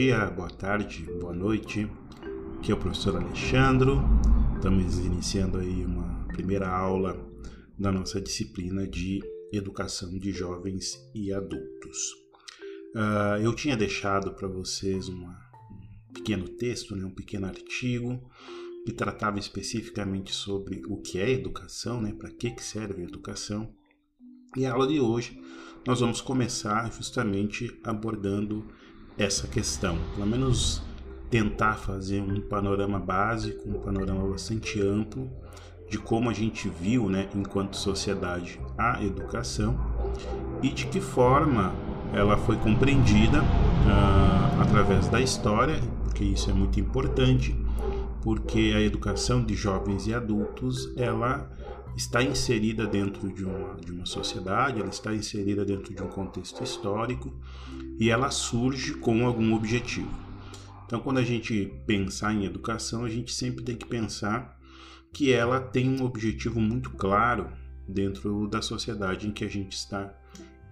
dia, boa tarde, boa noite. Aqui é o professor Alexandro. Estamos iniciando aí uma primeira aula da nossa disciplina de educação de jovens e adultos. Uh, eu tinha deixado para vocês uma, um pequeno texto, né, um pequeno artigo que tratava especificamente sobre o que é educação, né, para que, que serve a educação. E a aula de hoje nós vamos começar justamente abordando essa questão, pelo menos tentar fazer um panorama básico, um panorama bastante amplo de como a gente viu, né, enquanto sociedade, a educação e de que forma ela foi compreendida uh, através da história, porque isso é muito importante, porque a educação de jovens e adultos ela está inserida dentro de uma, de uma sociedade, ela está inserida dentro de um contexto histórico e ela surge com algum objetivo. Então, quando a gente pensar em educação, a gente sempre tem que pensar que ela tem um objetivo muito claro dentro da sociedade em que a gente está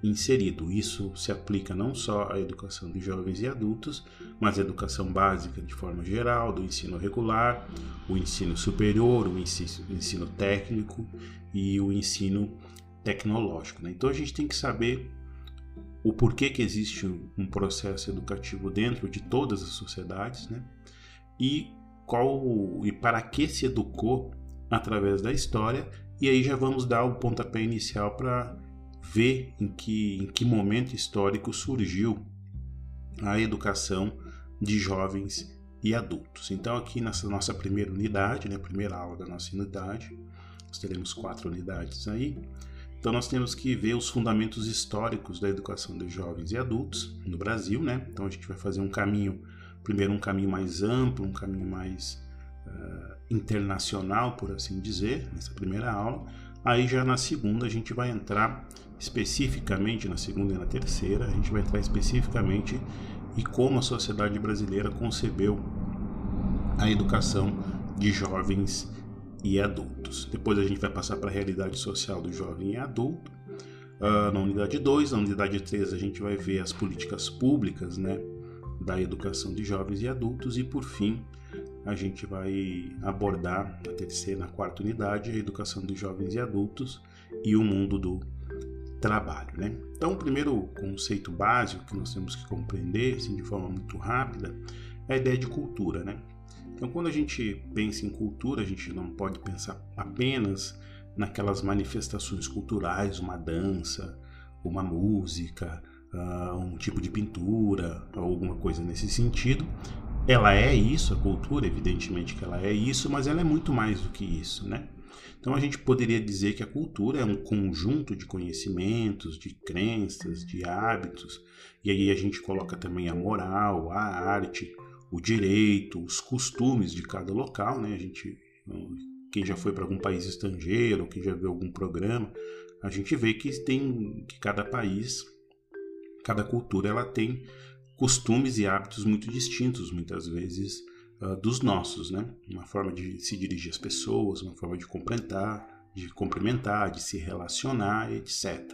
inserido. Isso se aplica não só à educação de jovens e adultos, mas à educação básica de forma geral, do ensino regular, o ensino superior, o ensino, o ensino técnico e o ensino tecnológico. Né? Então a gente tem que saber o porquê que existe um processo educativo dentro de todas as sociedades, né? E qual e para que se educou através da história, e aí já vamos dar o pontapé inicial para ver em que, em que momento histórico surgiu a educação de jovens e adultos. Então, aqui nessa nossa primeira unidade, né, primeira aula da nossa unidade, nós teremos quatro unidades aí. Então, nós temos que ver os fundamentos históricos da educação de jovens e adultos no Brasil, né? Então, a gente vai fazer um caminho, primeiro um caminho mais amplo, um caminho mais uh, internacional, por assim dizer, nessa primeira aula. Aí, já na segunda, a gente vai entrar especificamente na segunda e na terceira, a gente vai entrar especificamente e como a sociedade brasileira concebeu a educação de jovens e adultos. Depois a gente vai passar para a realidade social do jovem e adulto. Uh, na unidade 2, na unidade 3 a gente vai ver as políticas públicas né, da educação de jovens e adultos e por fim a gente vai abordar na terceira, na quarta unidade a educação de jovens e adultos e o mundo do trabalho. Né? Então, o primeiro conceito básico que nós temos que compreender, assim, de forma muito rápida, é a ideia de cultura. Né? Então, quando a gente pensa em cultura, a gente não pode pensar apenas naquelas manifestações culturais, uma dança, uma música, uh, um tipo de pintura, alguma coisa nesse sentido. Ela é isso, a cultura, evidentemente que ela é isso, mas ela é muito mais do que isso, né? Então a gente poderia dizer que a cultura é um conjunto de conhecimentos, de crenças, de hábitos, e aí a gente coloca também a moral, a arte, o direito, os costumes de cada local, né? A gente quem já foi para algum país estrangeiro, quem já viu algum programa, a gente vê que tem que cada país, cada cultura ela tem costumes e hábitos muito distintos, muitas vezes uh, dos nossos, né? Uma forma de se dirigir às pessoas, uma forma de cumprimentar, de cumprimentar, de se relacionar, etc.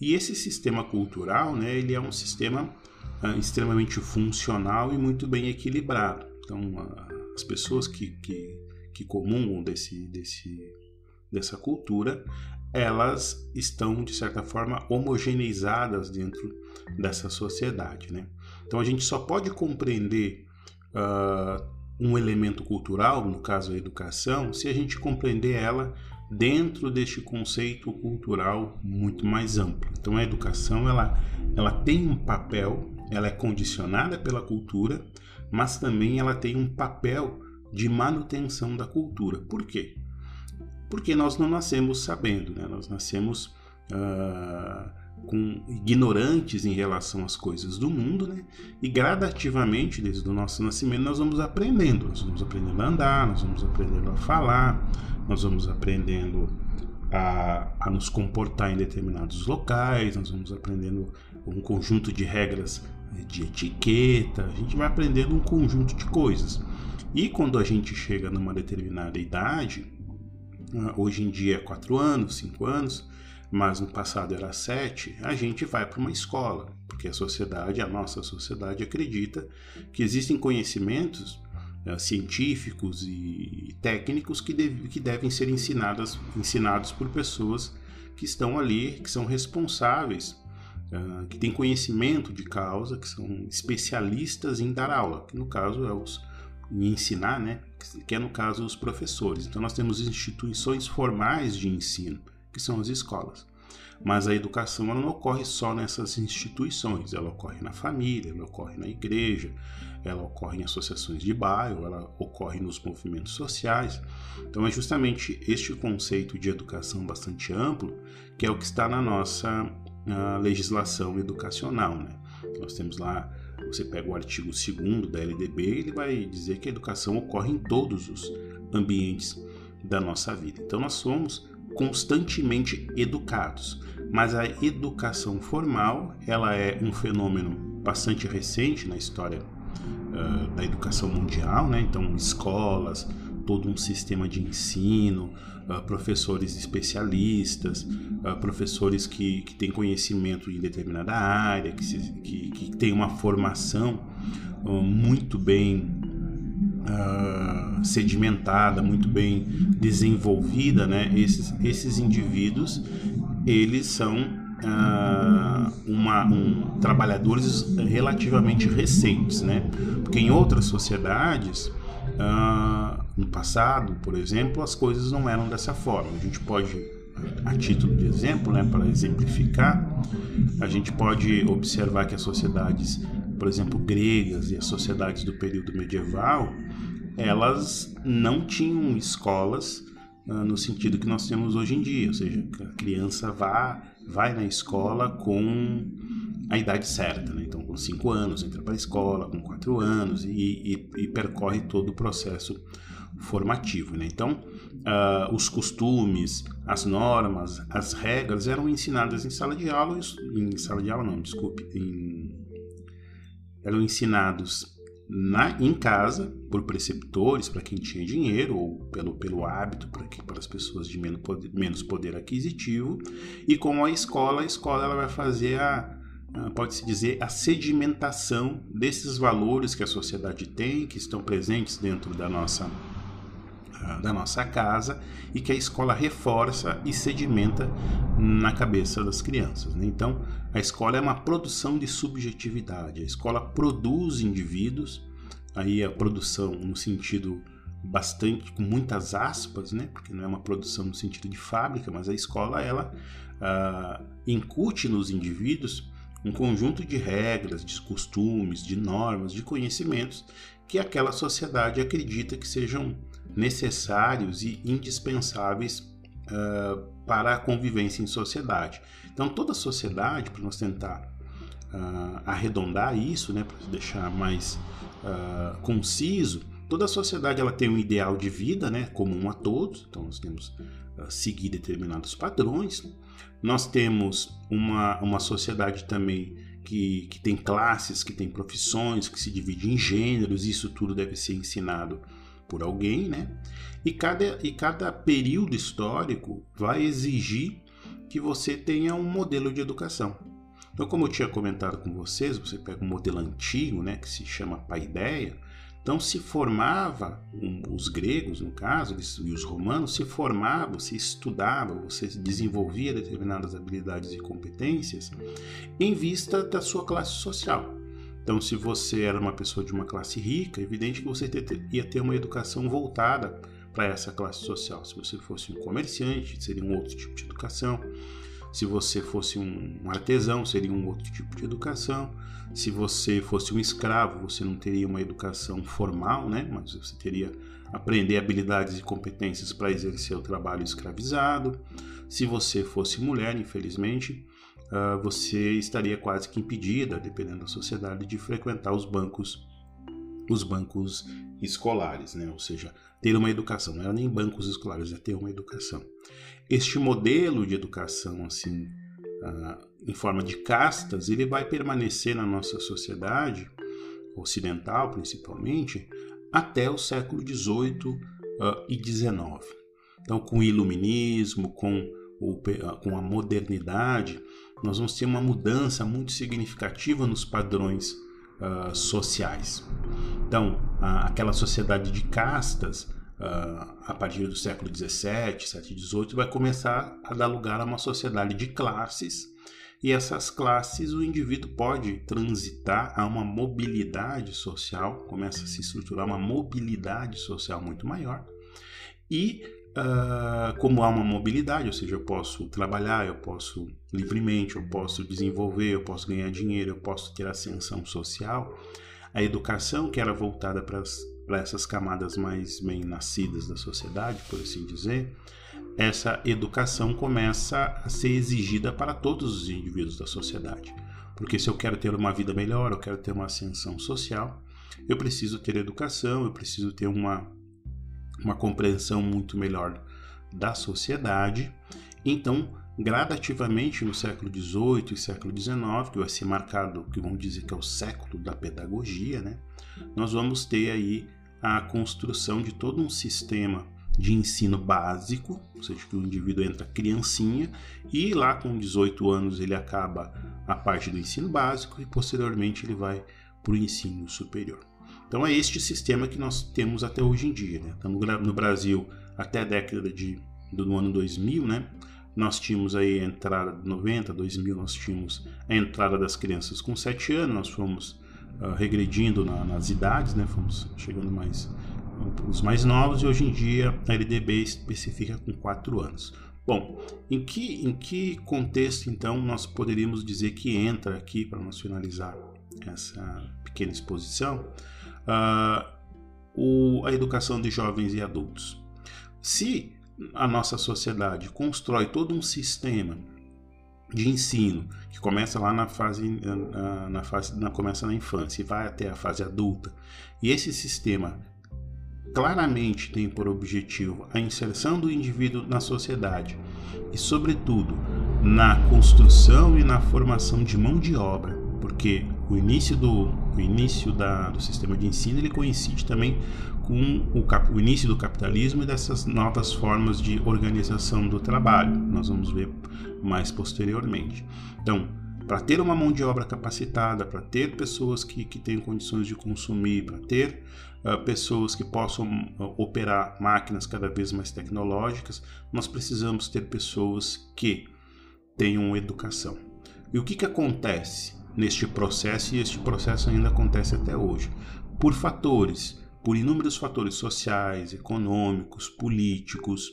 E esse sistema cultural, né, ele é um sistema uh, extremamente funcional e muito bem equilibrado. Então, uh, as pessoas que, que, que comungam desse, desse, dessa cultura, elas estão, de certa forma, homogeneizadas dentro dessa sociedade. Né? Então, a gente só pode compreender uh, um elemento cultural, no caso a educação, se a gente compreender ela dentro deste conceito cultural muito mais amplo. Então a educação ela, ela tem um papel, ela é condicionada pela cultura, mas também ela tem um papel de manutenção da cultura. Por quê? Porque nós não nascemos sabendo, né? nós nascemos uh, com ignorantes em relação às coisas do mundo, né? E gradativamente, desde o nosso nascimento, nós vamos aprendendo. Nós vamos aprendendo a andar, nós vamos aprendendo a falar, nós vamos aprendendo a, a nos comportar em determinados locais, nós vamos aprendendo um conjunto de regras de etiqueta, a gente vai aprendendo um conjunto de coisas. E quando a gente chega numa determinada idade, ah, hoje em dia é 4 anos, 5 anos, mas no passado era 7, a gente vai para uma escola, porque a sociedade, a nossa sociedade, acredita que existem conhecimentos uh, científicos e técnicos que, deve, que devem ser ensinadas, ensinados por pessoas que estão ali, que são responsáveis, uh, que têm conhecimento de causa, que são especialistas em dar aula, que no caso é os em ensinar, né? Que é no caso os professores. Então nós temos instituições formais de ensino, que são as escolas. Mas a educação não ocorre só nessas instituições, ela ocorre na família, ela ocorre na igreja, ela ocorre em associações de bairro, ela ocorre nos movimentos sociais. Então é justamente este conceito de educação bastante amplo que é o que está na nossa legislação educacional. Né? Nós temos lá, você pega o artigo 2 da LDB, ele vai dizer que a educação ocorre em todos os ambientes da nossa vida. Então nós somos constantemente educados. Mas a educação formal, ela é um fenômeno bastante recente na história uh, da educação mundial, né? Então, escolas, todo um sistema de ensino, uh, professores especialistas, uh, professores que, que têm conhecimento em determinada área, que, se, que, que têm uma formação muito bem uh, sedimentada, muito bem desenvolvida, né? Esses, esses indivíduos, eles são uh, uma, um, trabalhadores relativamente recentes, né? Porque em outras sociedades, uh, no passado, por exemplo, as coisas não eram dessa forma. A gente pode a título de exemplo, né, para exemplificar, a gente pode observar que as sociedades, por exemplo, gregas e as sociedades do período medieval, elas não tinham escolas uh, no sentido que nós temos hoje em dia, ou seja, a criança vá, vai na escola com a idade certa, né? então com 5 anos entra para a escola, com 4 anos e, e, e, percorre todo o processo formativo. Né? Então, uh, os costumes, as normas, as regras eram ensinadas em sala de aula, em sala de aula não, desculpe, em, eram ensinados na, em casa por preceptores para quem tinha dinheiro ou pelo, pelo hábito para, as pessoas de menos poder, menos poder aquisitivo e com a escola a escola ela vai fazer a pode-se dizer a sedimentação desses valores que a sociedade tem que estão presentes dentro da nossa da nossa casa e que a escola reforça e sedimenta na cabeça das crianças. Né? Então, a escola é uma produção de subjetividade. A escola produz indivíduos, aí a produção no sentido bastante com muitas aspas, né? Porque não é uma produção no sentido de fábrica, mas a escola ela uh, incute nos indivíduos um conjunto de regras, de costumes, de normas, de conhecimentos que aquela sociedade acredita que sejam necessários e indispensáveis uh, para a convivência em sociedade. Então, toda sociedade, para nós tentar uh, arredondar isso, né, para deixar mais uh, conciso, toda sociedade ela tem um ideal de vida né, comum a todos, então nós temos seguir determinados padrões. Nós temos uma, uma sociedade também que, que tem classes, que tem profissões, que se divide em gêneros, isso tudo deve ser ensinado por alguém, né? E cada, e cada período histórico vai exigir que você tenha um modelo de educação. Então, como eu tinha comentado com vocês, você pega um modelo antigo, né, que se chama paideia. Então, se formava, um, os gregos, no caso, e os romanos, se formavam, se estudava, você desenvolvia determinadas habilidades e competências em vista da sua classe social. Então, se você era uma pessoa de uma classe rica, é evidente que você ia ter uma educação voltada para essa classe social. Se você fosse um comerciante, seria um outro tipo de educação. Se você fosse um artesão, seria um outro tipo de educação. Se você fosse um escravo, você não teria uma educação formal, né? Mas você teria aprender habilidades e competências para exercer o trabalho escravizado. Se você fosse mulher, infelizmente, uh, você estaria quase que impedida, dependendo da sociedade, de frequentar os bancos, os bancos escolares, né? Ou seja, ter uma educação. Não era nem bancos escolares, é ter uma educação. Este modelo de educação, assim, uh, em forma de castas, ele vai permanecer na nossa sociedade ocidental, principalmente, até o século XVIII uh, e XIX. Então, com o iluminismo, com ou com a modernidade, nós vamos ter uma mudança muito significativa nos padrões uh, sociais. Então, aquela sociedade de castas, uh, a partir do século XVII, XVII XVIII, vai começar a dar lugar a uma sociedade de classes, e essas classes o indivíduo pode transitar a uma mobilidade social, começa a se estruturar uma mobilidade social muito maior, e Uh, como há uma mobilidade, ou seja, eu posso trabalhar, eu posso livremente, eu posso desenvolver, eu posso ganhar dinheiro, eu posso ter ascensão social, a educação que era voltada para essas camadas mais bem nascidas da sociedade, por assim dizer, essa educação começa a ser exigida para todos os indivíduos da sociedade. Porque se eu quero ter uma vida melhor, eu quero ter uma ascensão social, eu preciso ter educação, eu preciso ter uma uma compreensão muito melhor da sociedade. Então, gradativamente no século XVIII e século XIX, que vai ser marcado, que vamos dizer que é o século da pedagogia, né? nós vamos ter aí a construção de todo um sistema de ensino básico, ou seja, que o indivíduo entra criancinha e lá com 18 anos ele acaba a parte do ensino básico e posteriormente ele vai para o ensino superior. Então é este sistema que nós temos até hoje em dia. Né? Então, no, Brasil, até a década de, do ano 2000, né? nós tínhamos aí a entrada de 90, 2000, nós tínhamos a entrada das crianças com 7 anos, nós fomos uh, regredindo na, nas idades, né? fomos chegando mais os mais novos e hoje em dia a LDB especifica com 4 anos. Bom, em que, em que contexto então nós poderíamos dizer que entra aqui para nós finalizar essa pequena exposição? Uh, o, a educação de jovens e adultos. Se a nossa sociedade constrói todo um sistema de ensino que começa lá na fase na, na fase na, começa na infância e vai até a fase adulta e esse sistema claramente tem por objetivo a inserção do indivíduo na sociedade e sobretudo na construção e na formação de mão de obra porque o início do, o início da, do sistema de ensino ele coincide também com o, cap, o início do capitalismo e dessas novas formas de organização do trabalho. Nós vamos ver mais posteriormente. Então, para ter uma mão de obra capacitada, para ter pessoas que, que tenham condições de consumir, para ter uh, pessoas que possam uh, operar máquinas cada vez mais tecnológicas, nós precisamos ter pessoas que tenham educação. E o que, que acontece? Neste processo e este processo ainda acontece até hoje, por fatores, por inúmeros fatores sociais, econômicos, políticos,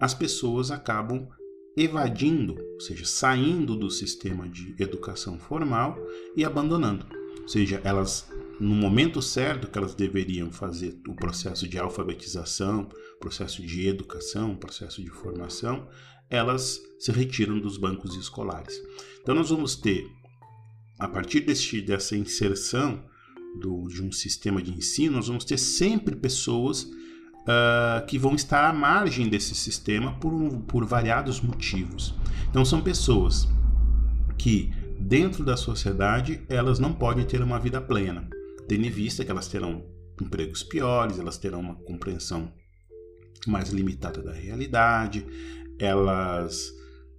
as pessoas acabam evadindo, ou seja, saindo do sistema de educação formal e abandonando. Ou seja, elas no momento certo que elas deveriam fazer o processo de alfabetização, processo de educação, processo de formação, elas se retiram dos bancos escolares. Então nós vamos ter a partir deste, dessa inserção do, de um sistema de ensino, nós vamos ter sempre pessoas uh, que vão estar à margem desse sistema por, por variados motivos. Então, são pessoas que, dentro da sociedade, elas não podem ter uma vida plena, tendo em vista que elas terão empregos piores, elas terão uma compreensão mais limitada da realidade, elas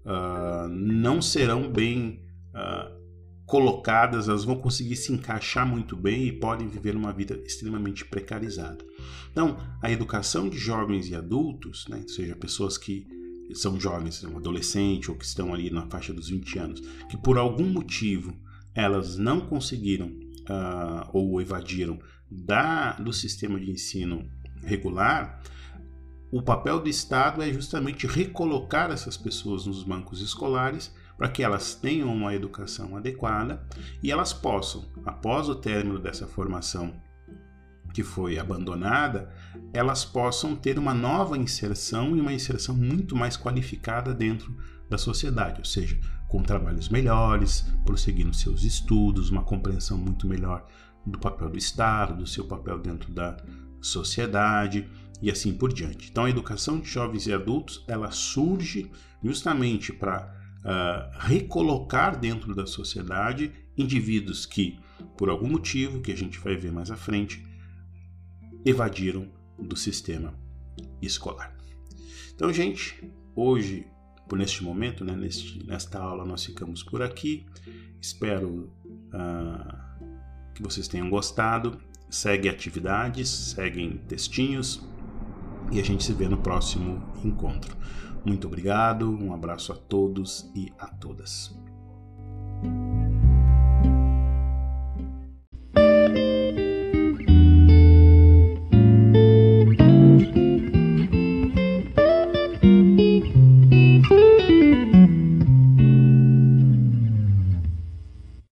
uh, não serão bem uh, colocadas, elas vão conseguir se encaixar muito bem e podem viver uma vida extremamente precarizada. Então, a educação de jovens e adultos, né, ou seja, pessoas que são jovens, um adolescente ou que estão ali na faixa dos 20 anos, que por algum motivo elas não conseguiram uh, ou evadiram da, do sistema de ensino regular, o papel do Estado é justamente recolocar essas pessoas nos bancos escolares para que elas tenham uma educação adequada e elas possam, após o término dessa formação que foi abandonada, elas possam ter uma nova inserção e uma inserção muito mais qualificada dentro da sociedade, ou seja, com trabalhos melhores, prosseguindo seus estudos, uma compreensão muito melhor do papel do Estado, do seu papel dentro da sociedade e assim por diante. Então, a educação de jovens e adultos ela surge justamente para uh, recolocar dentro da sociedade indivíduos que, por algum motivo que a gente vai ver mais à frente, evadiram do sistema escolar. Então, gente, hoje por neste momento, né, neste, nesta aula nós ficamos por aqui. Espero uh, que vocês tenham gostado. Segue atividades, seguem textinhos e a gente se vê no próximo encontro. Muito obrigado, um abraço a todos e a todas.